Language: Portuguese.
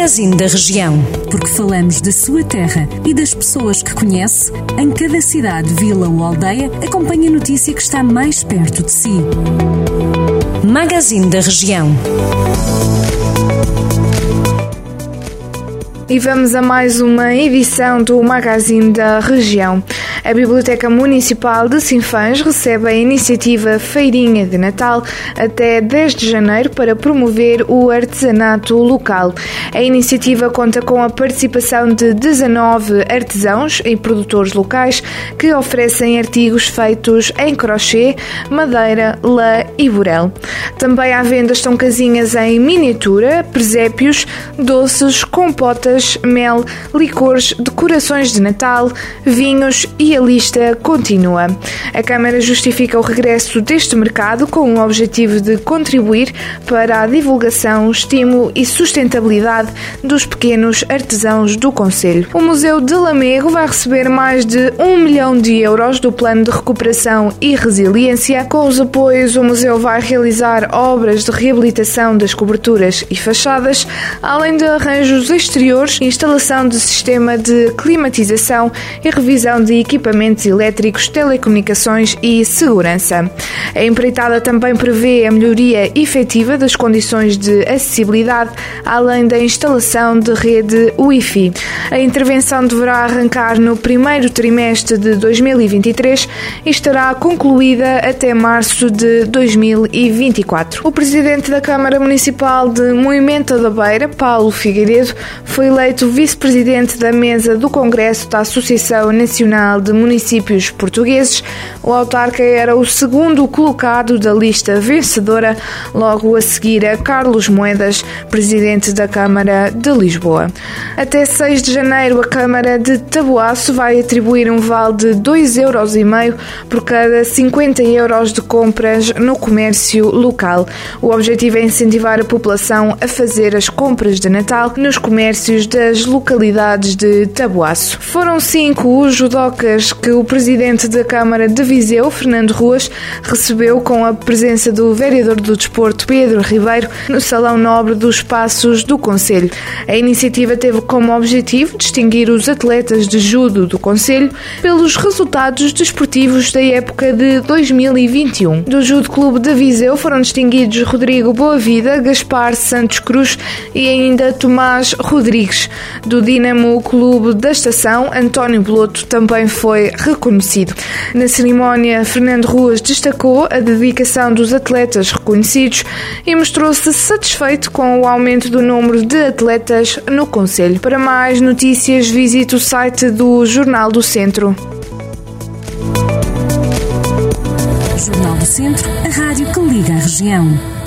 Magazine da Região. Porque falamos da sua terra e das pessoas que conhece, em cada cidade, vila ou aldeia, acompanhe a notícia que está mais perto de si. Magazine da Região. E vamos a mais uma edição do Magazine da Região. A Biblioteca Municipal de Sinfãs recebe a iniciativa Feirinha de Natal até 10 de janeiro para promover o artesanato local. A iniciativa conta com a participação de 19 artesãos e produtores locais que oferecem artigos feitos em crochê, madeira, lã e burel. Também à venda estão casinhas em miniatura, presépios, doces, compotas, mel, licores, decorações de Natal, vinhos e lista continua. A Câmara justifica o regresso deste mercado com o objetivo de contribuir para a divulgação, estímulo e sustentabilidade dos pequenos artesãos do Conselho. O Museu de Lamego vai receber mais de um milhão de euros do Plano de Recuperação e Resiliência. Com os apoios, o museu vai realizar obras de reabilitação das coberturas e fachadas, além de arranjos exteriores, instalação de sistema de climatização e revisão de equipamentos equipamentos elétricos, telecomunicações e segurança. A empreitada também prevê a melhoria efetiva das condições de acessibilidade, além da instalação de rede Wi-Fi. A intervenção deverá arrancar no primeiro trimestre de 2023 e estará concluída até março de 2024. O presidente da Câmara Municipal de Moimenta da Beira, Paulo Figueiredo, foi eleito vice-presidente da mesa do Congresso da Associação Nacional de municípios portugueses, o autarca era o segundo colocado da lista vencedora, logo a seguir a Carlos Moedas, presidente da Câmara de Lisboa. Até 6 de janeiro, a Câmara de Taboaço vai atribuir um vale de 2,5 euros por cada 50 euros de compras no comércio local. O objetivo é incentivar a população a fazer as compras de Natal nos comércios das localidades de Taboaço. Foram cinco os judocas que o presidente da Câmara de Viseu, Fernando Ruas, recebeu com a presença do vereador do Desporto, Pedro Ribeiro, no Salão Nobre dos Passos do Conselho. A iniciativa teve como objetivo distinguir os atletas de judo do Conselho pelos resultados desportivos da época de 2021. Do Judo Clube de Viseu foram distinguidos Rodrigo Boavida, Gaspar Santos Cruz e ainda Tomás Rodrigues. Do Dinamo Clube da Estação, António Beloto também foi reconhecido. Na cerimónia, Fernando Ruas destacou a dedicação dos atletas reconhecidos e mostrou-se satisfeito com o aumento do número de atletas no Conselho. Para mais notícias, visite o site do Jornal do Centro. Jornal do Centro, a rádio que liga a região.